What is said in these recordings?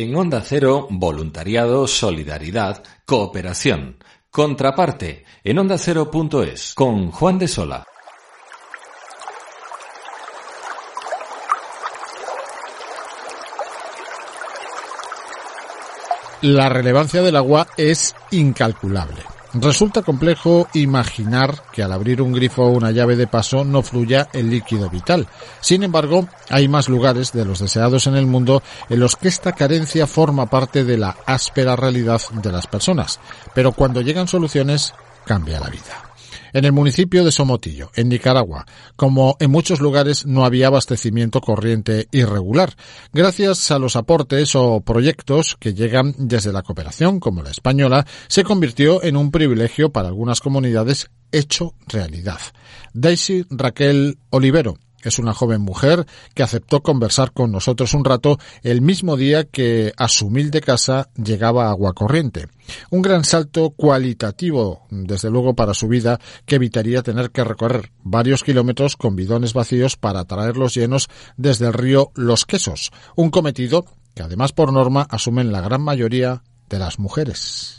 En Onda Cero, voluntariado, solidaridad, cooperación. Contraparte, en ondacero.es, con Juan de Sola. La relevancia del agua es incalculable. Resulta complejo imaginar que al abrir un grifo o una llave de paso no fluya el líquido vital. Sin embargo, hay más lugares de los deseados en el mundo en los que esta carencia forma parte de la áspera realidad de las personas. Pero cuando llegan soluciones, cambia la vida en el municipio de Somotillo, en Nicaragua, como en muchos lugares no había abastecimiento corriente irregular, gracias a los aportes o proyectos que llegan desde la cooperación, como la española, se convirtió en un privilegio para algunas comunidades hecho realidad. Daisy Raquel Olivero, es una joven mujer que aceptó conversar con nosotros un rato el mismo día que a su humilde casa llegaba agua corriente. Un gran salto cualitativo, desde luego, para su vida, que evitaría tener que recorrer varios kilómetros con bidones vacíos para traerlos llenos desde el río Los Quesos, un cometido que además por norma asumen la gran mayoría de las mujeres.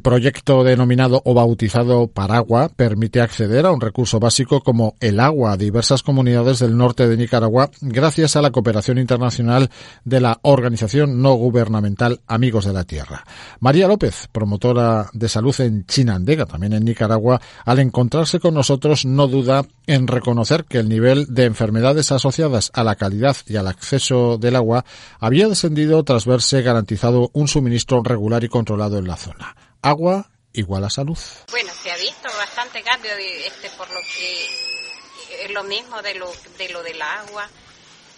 proyecto denominado o bautizado Paragua permite acceder a un recurso básico como el agua a diversas comunidades del norte de Nicaragua gracias a la cooperación internacional de la organización no gubernamental Amigos de la Tierra. María López, promotora de salud en Chinandega, también en Nicaragua, al encontrarse con nosotros no duda en reconocer que el nivel de enfermedades asociadas a la calidad y al acceso del agua había descendido tras verse garantizado un suministro regular y controlado en la zona agua igual a salud. Bueno, se ha visto bastante cambio este, por lo que es lo mismo de lo, de lo del agua,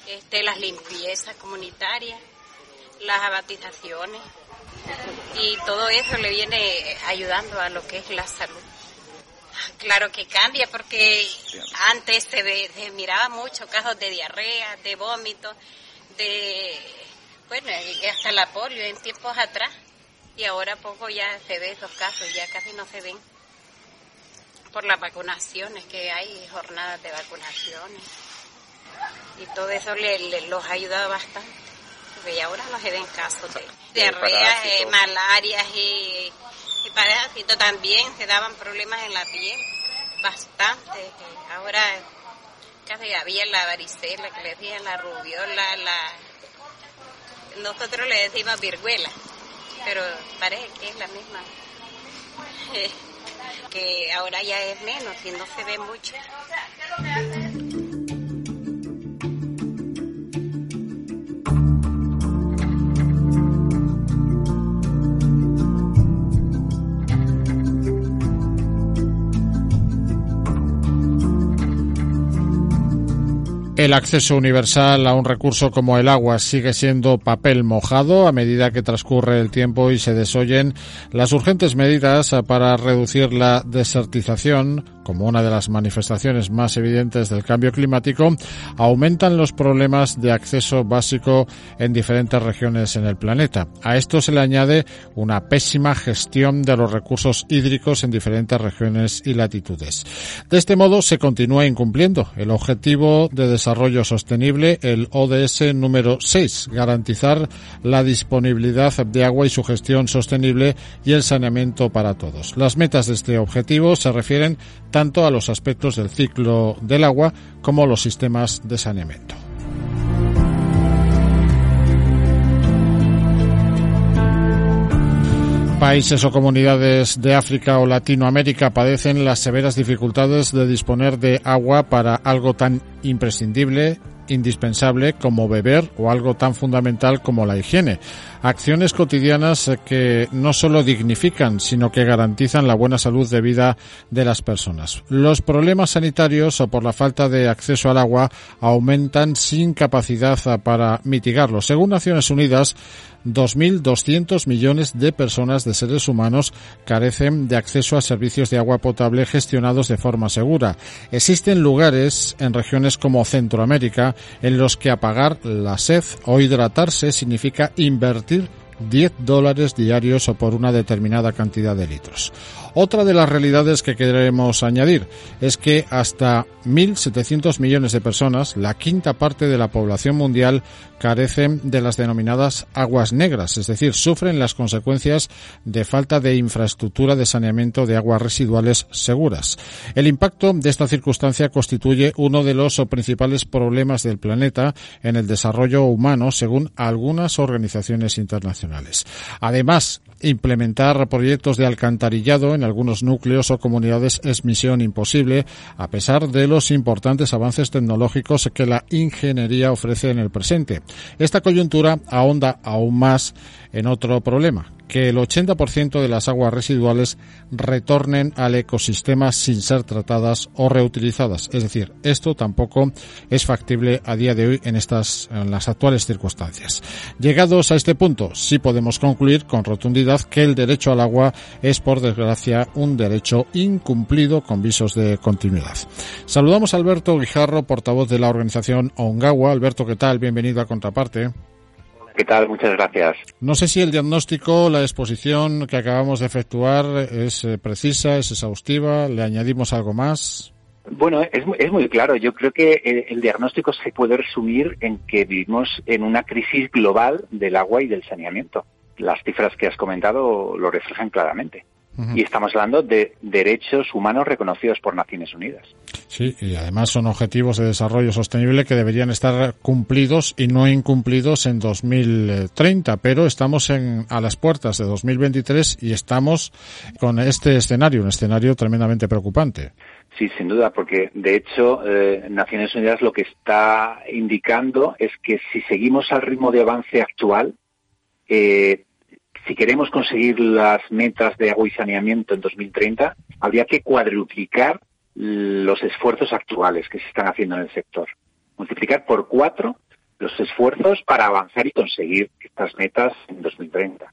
este, las limpiezas comunitarias, las abatizaciones y todo eso le viene ayudando a lo que es la salud. Claro que cambia porque antes se, se miraba mucho casos de diarrea, de vómito, de, bueno, hasta la polio en tiempos atrás y ahora poco ya se ve esos casos, ya casi no se ven por las vacunaciones que hay, jornadas de vacunaciones. Y todo eso le, los ha ayudado bastante, porque ya ahora no se ven casos de diarreas, eh, malarias y, y parásitos también, se daban problemas en la piel, bastante, ahora casi había la varicela, que le decían la rubiola, la nosotros le decimos virguela pero parece que es la misma. que ahora ya es menos y no se ve mucho. El acceso universal a un recurso como el agua sigue siendo papel mojado a medida que transcurre el tiempo y se desoyen las urgentes medidas para reducir la desertización, como una de las manifestaciones más evidentes del cambio climático, aumentan los problemas de acceso básico en diferentes regiones en el planeta. A esto se le añade una pésima gestión de los recursos hídricos en diferentes regiones y latitudes. De este modo se continúa incumpliendo el objetivo de Desarrollo Sostenible, el ODS número 6, garantizar la disponibilidad de agua y su gestión sostenible y el saneamiento para todos. Las metas de este objetivo se refieren tanto a los aspectos del ciclo del agua como los sistemas de saneamiento. países o comunidades de África o Latinoamérica padecen las severas dificultades de disponer de agua para algo tan imprescindible indispensable como beber o algo tan fundamental como la higiene. Acciones cotidianas que no solo dignifican, sino que garantizan la buena salud de vida de las personas. Los problemas sanitarios o por la falta de acceso al agua aumentan sin capacidad para mitigarlos. Según Naciones Unidas, 2.200 millones de personas de seres humanos carecen de acceso a servicios de agua potable gestionados de forma segura. Existen lugares en regiones como Centroamérica en los que apagar la sed o hidratarse significa invertir 10 dólares diarios o por una determinada cantidad de litros. Otra de las realidades que queremos añadir es que hasta 1.700 millones de personas, la quinta parte de la población mundial, carecen de las denominadas aguas negras, es decir, sufren las consecuencias de falta de infraestructura de saneamiento de aguas residuales seguras. El impacto de esta circunstancia constituye uno de los principales problemas del planeta en el desarrollo humano, según algunas organizaciones internacionales. Además, implementar proyectos de alcantarillado en algunos núcleos o comunidades es misión imposible, a pesar de los importantes avances tecnológicos que la ingeniería ofrece en el presente. Esta coyuntura ahonda aún más en otro problema, que el 80% de las aguas residuales retornen al ecosistema sin ser tratadas o reutilizadas. Es decir, esto tampoco es factible a día de hoy en estas, en las actuales circunstancias. Llegados a este punto, sí podemos concluir con rotundidad que el derecho al agua es, por desgracia, un derecho incumplido con visos de continuidad. Saludamos a Alberto Guijarro, portavoz de la organización Ongawa. Alberto, ¿qué tal? Bienvenido a Contraparte. ¿Qué tal? Muchas gracias. No sé si el diagnóstico, la exposición que acabamos de efectuar es eh, precisa, es exhaustiva, le añadimos algo más. Bueno, es, es muy claro. Yo creo que el, el, diagnóstico se puede resumir en que vivimos en una crisis global del agua y del saneamiento. Las cifras que has comentado lo reflejan claramente. Y estamos hablando de derechos humanos reconocidos por Naciones Unidas. Sí, y además son objetivos de desarrollo sostenible que deberían estar cumplidos y no incumplidos en 2030, pero estamos en, a las puertas de 2023 y estamos con este escenario, un escenario tremendamente preocupante. Sí, sin duda, porque de hecho eh, Naciones Unidas lo que está indicando es que si seguimos al ritmo de avance actual, eh, si queremos conseguir las metas de agua y saneamiento en 2030, habría que cuadruplicar los esfuerzos actuales que se están haciendo en el sector. Multiplicar por cuatro los esfuerzos para avanzar y conseguir estas metas en 2030.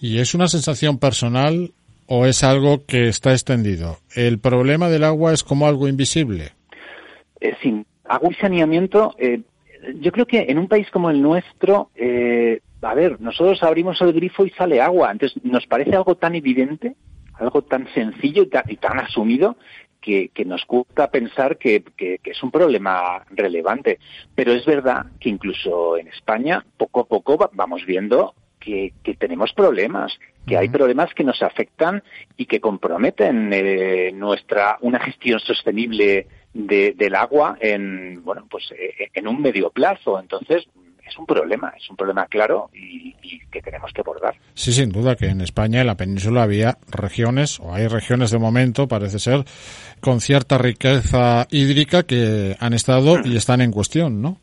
¿Y es una sensación personal o es algo que está extendido? ¿El problema del agua es como algo invisible? Eh, sin agua y saneamiento, eh, yo creo que en un país como el nuestro, eh, a ver, nosotros abrimos el grifo y sale agua. Entonces, nos parece algo tan evidente, algo tan sencillo y tan, y tan asumido que, que, nos cuesta pensar que, que, que, es un problema relevante. Pero es verdad que incluso en España, poco a poco vamos viendo que, tenemos problemas, que hay problemas que nos afectan y que comprometen eh, nuestra una gestión sostenible de, del agua en bueno pues eh, en un medio plazo. Entonces es un problema, es un problema claro y, y, que tenemos que abordar. Sí, sin duda que en España, en la península, había regiones, o hay regiones de momento, parece ser, con cierta riqueza hídrica que han estado y están en cuestión, ¿no?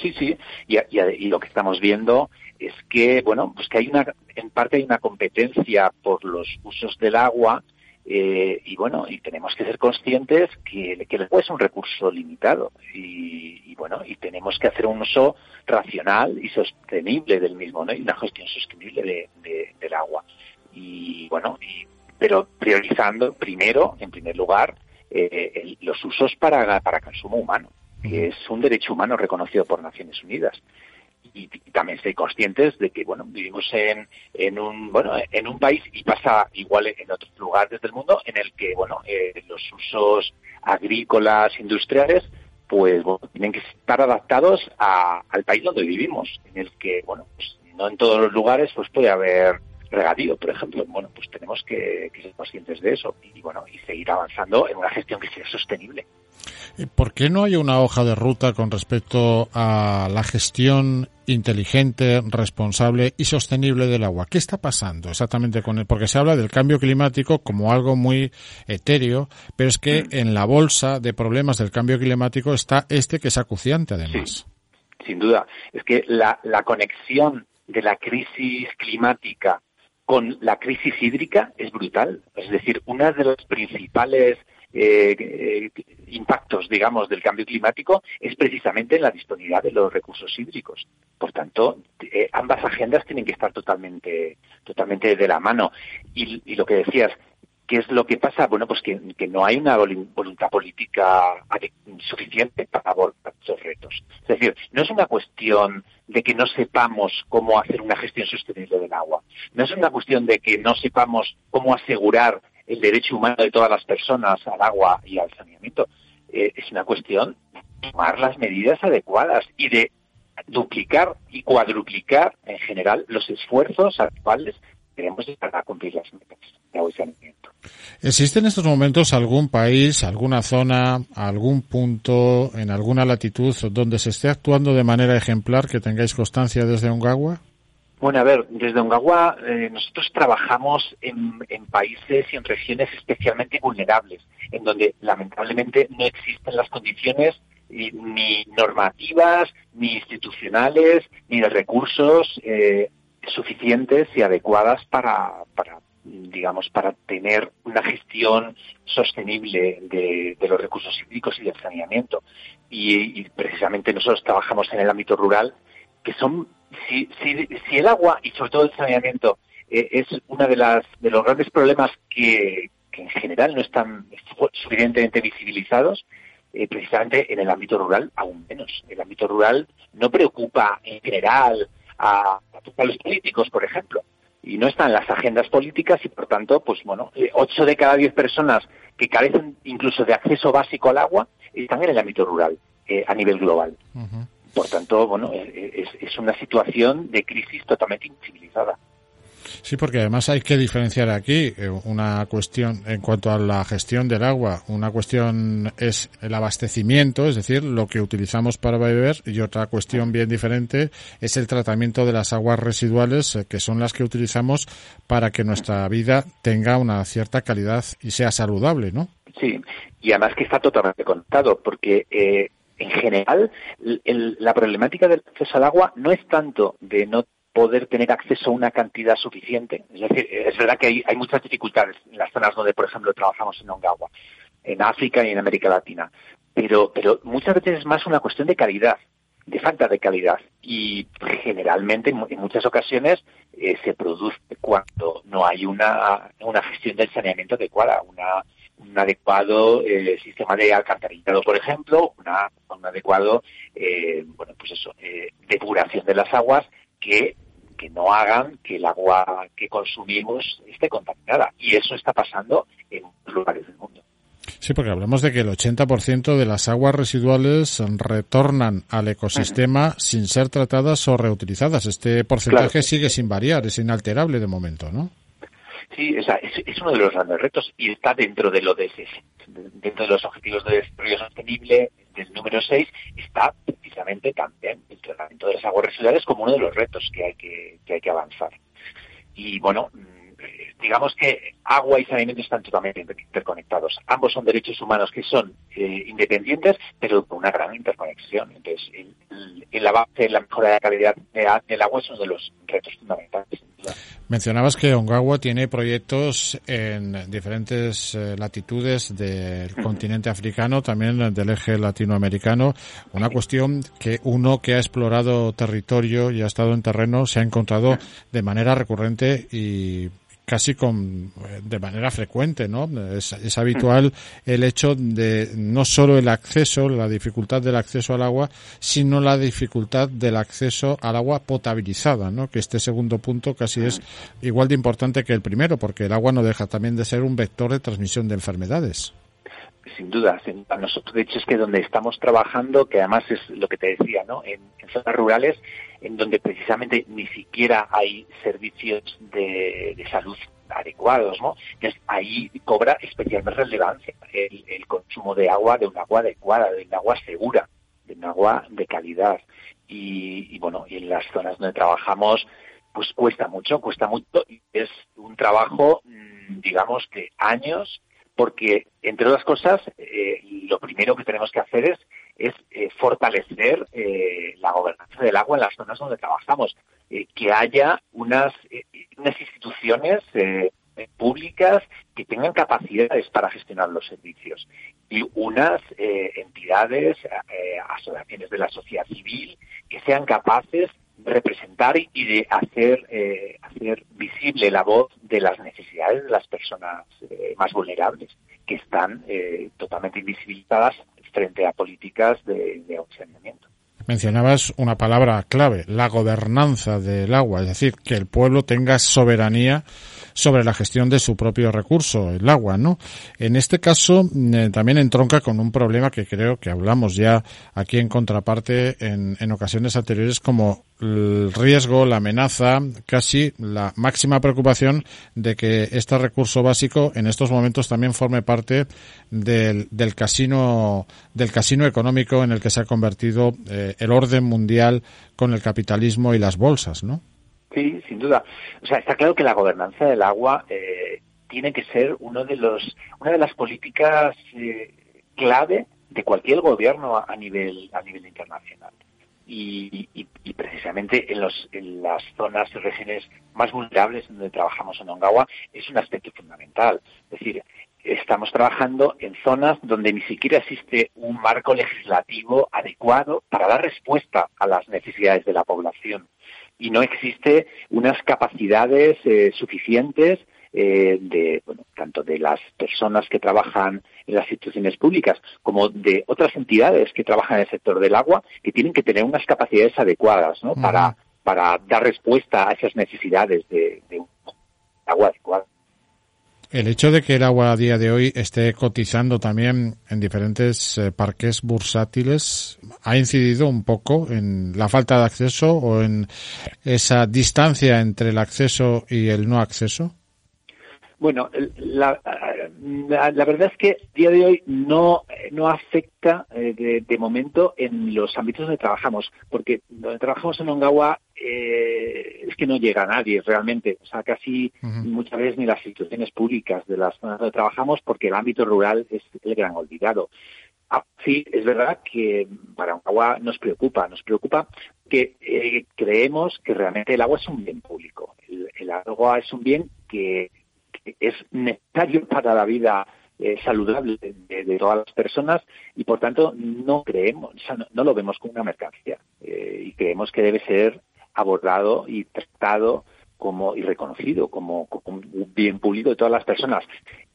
Sí, sí, y, y, y lo que estamos viendo es que, bueno, pues que hay una, en parte hay una competencia por los usos del agua eh, y bueno, y tenemos que ser conscientes que, que el agua es un recurso limitado y, y, bueno, y tenemos que hacer un uso racional y sostenible del mismo, ¿no? Y una gestión sostenible de, de, del agua. Y bueno, y, pero priorizando primero, en primer lugar, eh, el, los usos para, para consumo humano, que es un derecho humano reconocido por Naciones Unidas y, también ser conscientes de que bueno vivimos en, en un bueno en un país y pasa igual en otros lugares del mundo en el que bueno eh, los usos agrícolas industriales pues bueno, tienen que estar adaptados a, al país donde vivimos en el que bueno pues no en todos los lugares pues puede haber regadío, por ejemplo. Bueno, pues tenemos que, ser conscientes de eso y, bueno, y seguir avanzando en una gestión que sea sostenible. ¿Por qué no hay una hoja de ruta con respecto a la gestión inteligente, responsable y sostenible del agua? ¿Qué está pasando exactamente con él? Porque se habla del cambio climático como algo muy etéreo, pero es que mm. en la bolsa de problemas del cambio climático está este que es acuciante además. sin duda. Es que la, la conexión de la crisis climática con la crisis hídrica es brutal. Es decir, una de las principales eh, eh, impactos, digamos, del cambio climático es precisamente en la disponibilidad de los recursos hídricos. Por tanto, eh, ambas agendas tienen que estar totalmente, totalmente de la mano. Y, lo que decías, ¿qué es lo que pasa? Bueno, pues que, no hay una voluntad política suficiente para abordar esos retos. Es decir, no es una cuestión de que no sepamos cómo hacer una gestión sostenible del agua. No es una cuestión de que no sepamos cómo asegurar el derecho humano de todas las personas al agua y al saneamiento. Eh, es una cuestión de tomar las medidas adecuadas y de duplicar y cuadruplicar en general los esfuerzos actuales que tenemos para cumplir las metas de agua y saneamiento. ¿Existe en estos momentos algún país, alguna zona, algún punto, en alguna latitud donde se esté actuando de manera ejemplar que tengáis constancia desde Ongagua? Bueno, a ver, desde Ongagua eh, nosotros trabajamos en, países y en regiones especialmente vulnerables, en donde lamentablemente no existen las condiciones ni normativas, ni institucionales, ni de recursos eh, suficientes y adecuadas para, para, digamos, para tener una gestión sostenible de, los recursos hídricos y del saneamiento. y, precisamente nosotros trabajamos en el ámbito rural, que son si, si, si el agua y sobre todo el saneamiento eh, es uno de, las, de los grandes problemas que, en general no están suficientemente visibilizados, eh, precisamente en el ámbito rural aún menos. El ámbito rural no preocupa en general a, a los políticos, por ejemplo, y no están en las agendas políticas y por tanto, pues bueno, eh, ocho de cada diez personas que carecen incluso de acceso básico al agua están en el ámbito rural a nivel global. Por tanto, bueno, es, una situación de crisis totalmente incivilizada. Sí, porque además hay que diferenciar aquí eh, una cuestión en cuanto a la gestión del agua. Una cuestión es el abastecimiento, es decir, lo que utilizamos para beber, y otra cuestión bien diferente es el tratamiento de las aguas residuales, eh, que son las que utilizamos para que nuestra vida tenga una cierta calidad y sea saludable, ¿no? Sí, y además que está totalmente conectado, porque eh, en general, la problemática del acceso al agua no es tanto de no poder tener acceso a una cantidad suficiente. Es decir, es verdad que hay, muchas dificultades en las zonas donde, por ejemplo, trabajamos en Ongawa, en África y en América Latina. Pero, pero muchas veces es más una cuestión de calidad, de falta de calidad. Y generalmente, en, muchas ocasiones, eh, se produce cuando no hay una, una gestión del saneamiento adecuada, una un adecuado eh, sistema de alcantarillado, por ejemplo, una, un adecuado, eh, bueno, pues eso, eh, depuración de las aguas que, que no hagan que el agua que consumimos esté contaminada. Y eso está pasando en lugares del mundo. Sí, porque hablamos de que el 80% de las aguas residuales retornan al ecosistema sin ser tratadas o reutilizadas. Este porcentaje sigue sin variar, es inalterable de momento, ¿no? Sí, es, uno de los grandes retos y está dentro de lo de dentro de los objetivos de desarrollo sostenible del número 6 está precisamente también el tratamiento de las aguas residuales como uno de los retos que hay que, que hay que avanzar. Y bueno, mm, digamos que agua y saneamiento están totalmente interconectados. Ambos son derechos humanos que son eh, independientes, pero con una gran interconexión. Entonces, el, el, avance, la mejora de la calidad del agua es uno de los retos fundamentales. Mencionabas que Ongawa tiene proyectos en diferentes eh, latitudes del continente africano, también del eje latinoamericano. Una cuestión que uno que ha explorado territorio y ha estado en terreno se ha encontrado de manera recurrente y casi con, eh, de manera frecuente, ¿no? Es, habitual el hecho de no solo el acceso, la dificultad del acceso al agua, sino la dificultad del acceso al agua potabilizada, ¿no? Que este segundo punto casi es igual de importante que el primero, porque el agua no deja también de ser un vector de transmisión de enfermedades. Sin duda, nosotros de hecho es que donde estamos trabajando, que además es lo que te decía, ¿no? En, zonas rurales en donde precisamente ni siquiera hay servicios de, salud adecuados, ¿no? Entonces ahí cobra especialmente relevancia el, consumo de agua, de un agua adecuada, de un agua segura, de un agua de calidad. Y, y bueno, y en las zonas donde trabajamos, pues cuesta mucho, cuesta mucho y es un trabajo, mm, digamos que años, porque entre otras cosas, eh, lo primero que tenemos que hacer es, eh, fortalecer eh, la gobernanza del agua en las zonas donde trabajamos, que haya unas, unas instituciones públicas que tengan capacidades para gestionar los servicios. Y unas entidades, asociaciones de la sociedad civil que sean capaces representar y de hacer, eh, hacer visible la voz de las necesidades de las personas eh, más vulnerables, que están eh, totalmente invisibilizadas frente a políticas de, de. Mencionabas una palabra clave, la gobernanza del agua, es decir, que el pueblo tenga soberanía sobre la gestión de su propio recurso, el agua, ¿no? En este caso eh, también entronca con un problema que creo que hablamos ya aquí en contraparte en, en ocasiones anteriores como el riesgo, la amenaza, casi la máxima preocupación de que este recurso básico en estos momentos también forme parte del, del casino del casino económico en el que se ha convertido eh, el orden mundial con el capitalismo y las bolsas, ¿no? Sí, sin duda. O sea, está claro que la gobernanza del agua eh, tiene que ser uno de los, una de las políticas eh, clave de cualquier gobierno a, nivel a nivel internacional. Y, precisamente en, los, en las zonas y regiones más vulnerables donde trabajamos en Ongawa es un aspecto fundamental. Es decir, estamos trabajando en zonas donde ni siquiera existe un marco legislativo adecuado para dar respuesta a las necesidades de la población y no existe unas capacidades eh, suficientes eh, de bueno, tanto de las personas que trabajan en las instituciones públicas como de otras entidades que trabajan en el sector del agua que tienen que tener unas capacidades adecuadas ¿no? para para dar respuesta a esas necesidades de, de agua adecuada. El hecho de que el agua a día de hoy esté cotizando también en diferentes eh, parques bursátiles ha incidido un poco en la falta de acceso o en esa distancia entre el acceso y el no acceso. Bueno, la, la, verdad es que día de hoy no, no afecta eh, de, de, momento en los ámbitos donde trabajamos, porque donde trabajamos en Ongawa eh, es que no llega a nadie realmente, o sea, casi muchas veces ni las instituciones públicas de las zonas donde trabajamos, porque el ámbito rural es el gran olvidado. Ah, sí, es verdad que para Ongawa nos preocupa, nos preocupa que eh, creemos que realmente el agua es un bien público. el agua es un bien que es necesario para la vida eh, saludable de, todas las personas y por tanto no creemos, no, lo vemos como una mercancía eh, y creemos que debe ser abordado y tratado como y reconocido como, bien público de todas las personas.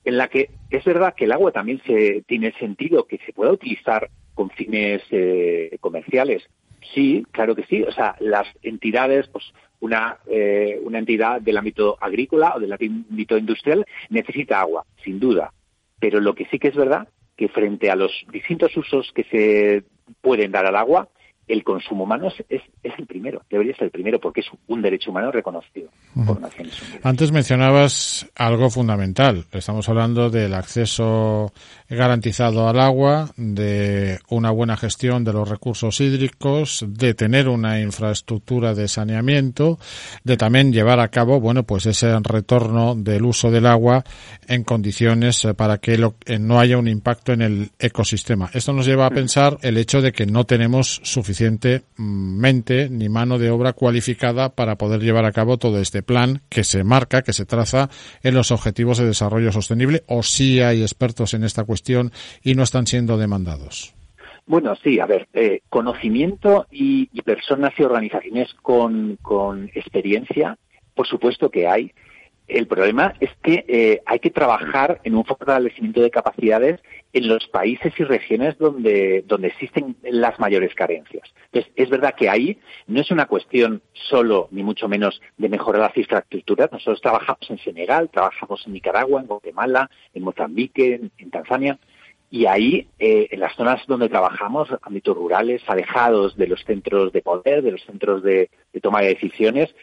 En la que es verdad que el agua también se tiene sentido que se pueda utilizar con fines eh, comerciales sí claro que sí o sea las entidades pues una, eh, una entidad del ámbito agrícola o del ámbito industrial necesita agua, sin duda. Pero lo que sí que es verdad que frente a los distintos usos que se pueden dar al agua, el consumo humano es, es, el primero, debería ser el primero, porque es un derecho humano reconocido por Naciones Unidas. Antes mencionabas algo fundamental. Estamos hablando del acceso garantizado al agua, de una buena gestión de los recursos hídricos, de tener una infraestructura de saneamiento, de también llevar a cabo, bueno, pues ese retorno del uso del agua en condiciones eh, para que eh, no haya un impacto en el ecosistema. Esto nos lleva a pensar el hecho de que no tenemos suficiente suficientemente ni mano de obra cualificada para poder llevar a cabo todo este plan que se marca, que se traza en los objetivos de desarrollo sostenible o si hay expertos en esta cuestión y no están siendo demandados. Bueno, sí, a ver, eh, conocimiento y, personas y organizaciones con, con experiencia, por supuesto que hay. El problema es que eh, hay que trabajar en un fortalecimiento de capacidades en los países y regiones donde, donde existen las mayores carencias. Entonces, es verdad que ahí no es una cuestión solo, ni mucho menos, de mejorar las infraestructuras. Nosotros trabajamos en Senegal, trabajamos en Nicaragua, en Guatemala, en Mozambique, en, Tanzania, Y ahí, eh, en las zonas donde trabajamos, ámbitos rurales, alejados de los centros de poder, de los centros de, toma de decisiones,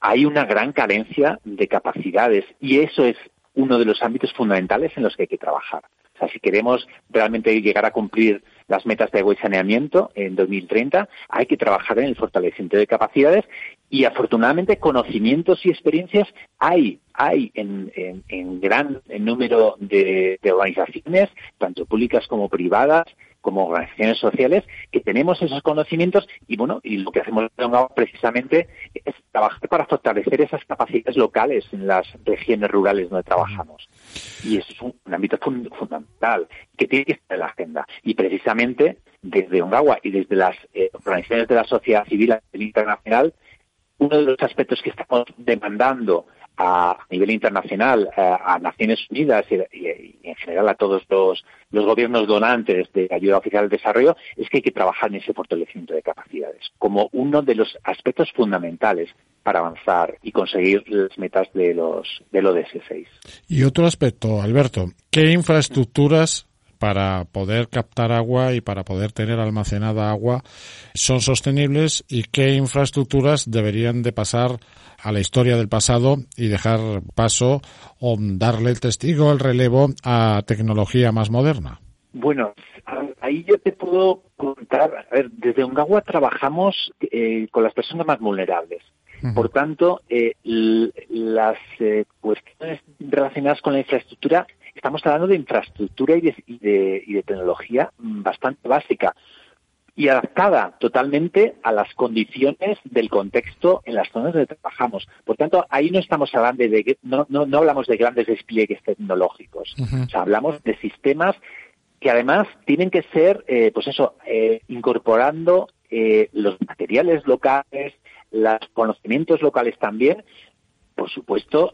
hay una gran carencia de capacidades y eso es uno de los ámbitos fundamentales en los que hay que trabajar. O sea, si queremos realmente llegar a cumplir las metas de agua y saneamiento en 2030, hay que trabajar en el fortalecimiento de capacidades y afortunadamente conocimientos y experiencias hay, hay en, en, gran número de, organizaciones, tanto públicas como privadas, como organizaciones sociales, que tenemos esos conocimientos y bueno, y lo que hacemos precisamente es trabajar para fortalecer esas capacidades locales en las regiones rurales donde trabajamos. Y eso es un, ámbito fundamental que tiene que estar en la agenda. Y precisamente desde Ongawa y desde las eh, organizaciones de la sociedad civil a nivel internacional, uno de los aspectos que estamos demandando a nivel internacional, a, Naciones Unidas y, en general a todos los, gobiernos donantes de ayuda oficial al desarrollo, es que hay que trabajar en ese fortalecimiento de capacidades como uno de los aspectos fundamentales para avanzar y conseguir las metas de los del ODS 6. Y otro aspecto, Alberto, ¿qué infraestructuras para poder captar agua y para poder tener almacenada agua son sostenibles y qué infraestructuras deberían de pasar a la historia del pasado y dejar paso o darle el testigo, el relevo a tecnología más moderna. Bueno, ahí yo te puedo contar, a ver, desde Ungagua trabajamos eh, con las personas más vulnerables. Por tanto, eh, las eh, cuestiones relacionadas con la infraestructura estamos hablando de infraestructura y de, tecnología bastante básica y adaptada totalmente a las condiciones del contexto en las zonas donde trabajamos. Por tanto, ahí no estamos hablando de, no, no, hablamos de grandes despliegues tecnológicos. O sea, hablamos de sistemas que además tienen que ser, eh, pues eso, eh, incorporando eh, los materiales locales, los conocimientos locales también, por supuesto,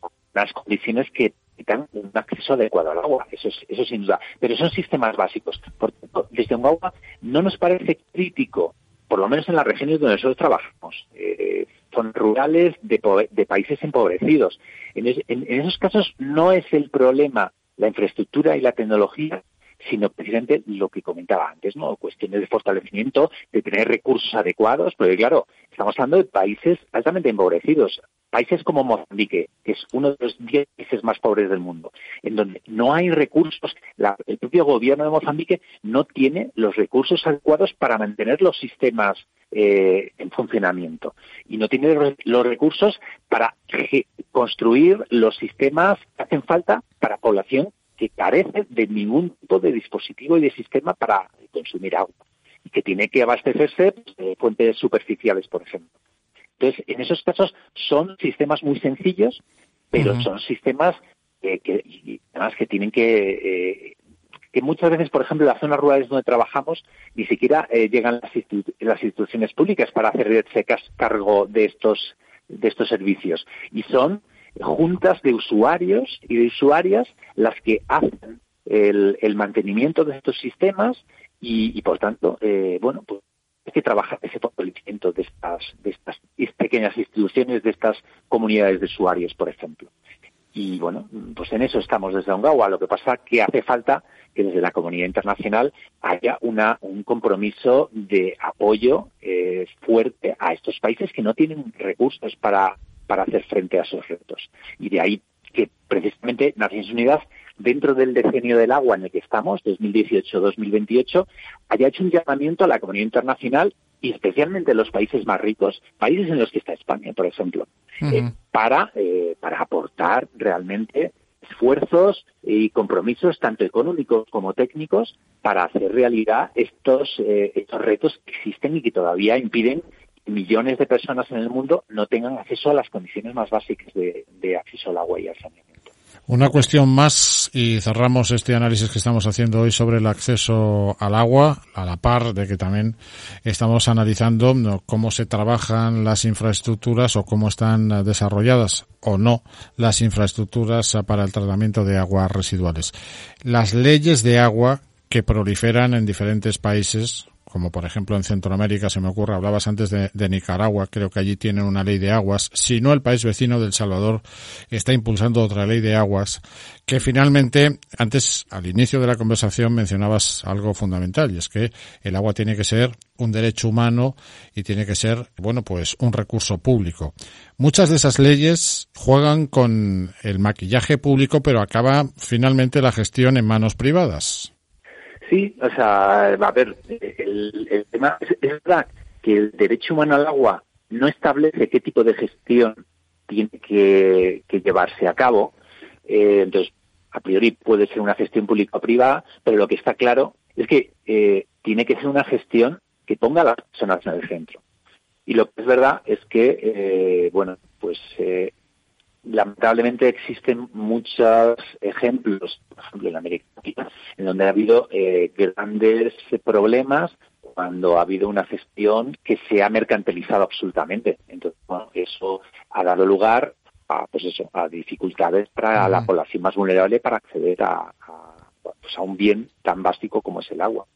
con las condiciones que tengan un acceso adecuado al agua, eso, eso sin duda. Pero son sistemas básicos. Por tanto, desde un agua no nos parece crítico, por lo menos en las regiones donde nosotros trabajamos, eh, son rurales de, países empobrecidos. En, en esos casos no es el problema la infraestructura y la tecnología, sino precisamente lo que comentaba antes, ¿no? Cuestiones de fortalecimiento, de tener recursos adecuados, porque claro, estamos hablando de países altamente empobrecidos. Países como Mozambique, que es uno de los diez países más pobres del mundo, en donde no hay recursos, el propio gobierno de Mozambique no tiene los recursos adecuados para mantener los sistemas eh, en funcionamiento y no tiene los recursos para construir los sistemas que hacen falta para población que carece de ningún tipo de dispositivo y de sistema para consumir agua y que tiene que abastecerse pues, de fuentes superficiales, por ejemplo. Entonces, en esos casos son sistemas muy sencillos, pero son sistemas que, además que tienen que eh, que muchas veces, por ejemplo, en las zonas rurales donde trabajamos, ni siquiera eh, llegan las, las, instituciones públicas para hacerse cargo de estos de estos servicios. Y son juntas de usuarios y de usuarias las que hacen el, mantenimiento de estos sistemas y, por tanto, eh, bueno, pues que trabajar ese fortalecimiento de estas, de estas pequeñas instituciones, de estas comunidades de usuarios, por ejemplo. Y bueno, pues en eso estamos desde Ongawa. Lo que pasa que hace falta que desde la comunidad internacional haya una, un compromiso de apoyo eh, fuerte a estos países que no tienen recursos para para hacer frente a esos retos. Y de ahí que precisamente Naciones Unidas, dentro del decenio del agua en el que estamos, 2018-2028, haya hecho un llamamiento a la comunidad internacional y especialmente los países más ricos, países en los que está España, por ejemplo, eh, para, eh, para aportar realmente esfuerzos y compromisos tanto económicos como técnicos para hacer realidad estos, eh, estos retos que existen y que todavía impiden millones de personas en el mundo no tengan acceso a las condiciones más básicas de, acceso al agua y al saneamiento. Una cuestión más y cerramos este análisis que estamos haciendo hoy sobre el acceso al agua, a la par de que también estamos analizando cómo se trabajan las infraestructuras o cómo están desarrolladas o no las infraestructuras para el tratamiento de aguas residuales. Las leyes de agua que proliferan en diferentes países como por ejemplo en Centroamérica se me ocurre, hablabas antes de, Nicaragua, creo que allí tienen una ley de aguas, si no el país vecino del Salvador está impulsando otra ley de aguas, que finalmente, antes, al inicio de la conversación mencionabas algo fundamental, y es que el agua tiene que ser un derecho humano y tiene que ser, bueno, pues un recurso público. Muchas de esas leyes juegan con el maquillaje público, pero acaba finalmente la gestión en manos privadas. Sí, o sea, a ver, el, tema es, verdad que el derecho humano al agua no establece qué tipo de gestión tiene que, llevarse a cabo. Eh, entonces, a priori puede ser una gestión pública o privada, pero lo que está claro es que eh, tiene que ser una gestión que ponga a las personas en el centro. Y lo que es verdad es que, eh, bueno, pues lamentablemente existen muchos ejemplos, por ejemplo en América Latina, en donde ha habido eh, grandes problemas cuando ha habido una gestión que se ha mercantilizado absolutamente. Entonces, bueno, eso ha dado lugar a, pues eso, a dificultades para la población más vulnerable para acceder a, pues a un bien tan básico como es el agua.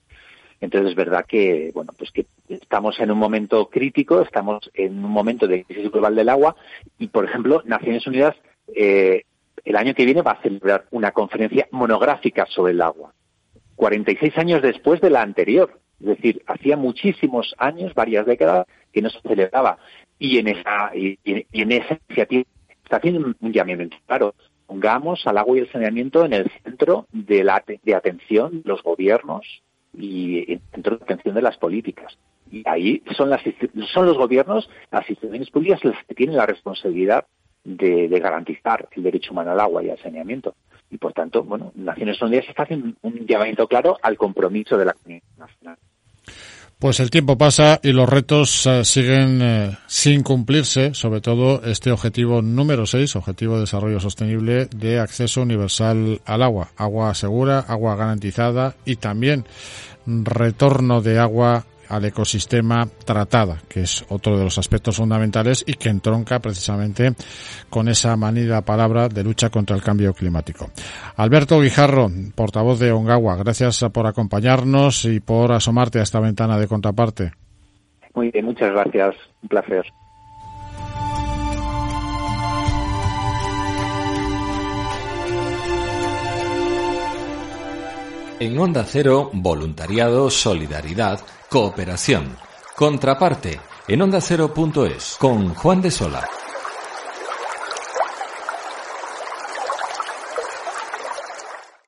Entonces es verdad que, bueno, pues que estamos en un momento crítico, estamos en un momento de crisis global del agua y, por ejemplo, Naciones Unidas eh, el año que viene va a celebrar una conferencia monográfica sobre el agua, 46 años después de la anterior. Es decir, hacía muchísimos años, varias décadas, que no se celebraba. Y en esa, y, en esa iniciativa está haciendo un llamamiento claro. Pongamos al agua y el saneamiento en el centro de, la, de atención de los gobiernos, y dentro de la atención de las políticas. Y ahí son, las, son los gobiernos, las instituciones públicas las que tienen la responsabilidad de, garantizar el derecho humano al agua y al saneamiento. Y por tanto, bueno, Naciones Unidas está haciendo un llamamiento claro al compromiso de la comunidad nacional. Pues el tiempo pasa y los retos eh, siguen eh, sin cumplirse, sobre todo este objetivo número 6, objetivo de desarrollo sostenible de acceso universal al agua, agua segura, agua garantizada y también retorno de agua al ecosistema tratada, que es otro de los aspectos fundamentales y que entronca precisamente con esa manida palabra de lucha contra el cambio climático. Alberto Guijarro, portavoz de Ongawa, gracias por acompañarnos y por asomarte a esta ventana de contraparte. Muy bien, muchas gracias. Un placer. En Onda Cero, voluntariado, solidaridad, cooperación. Contraparte, en onda ondacero.es, con Juan de Sola.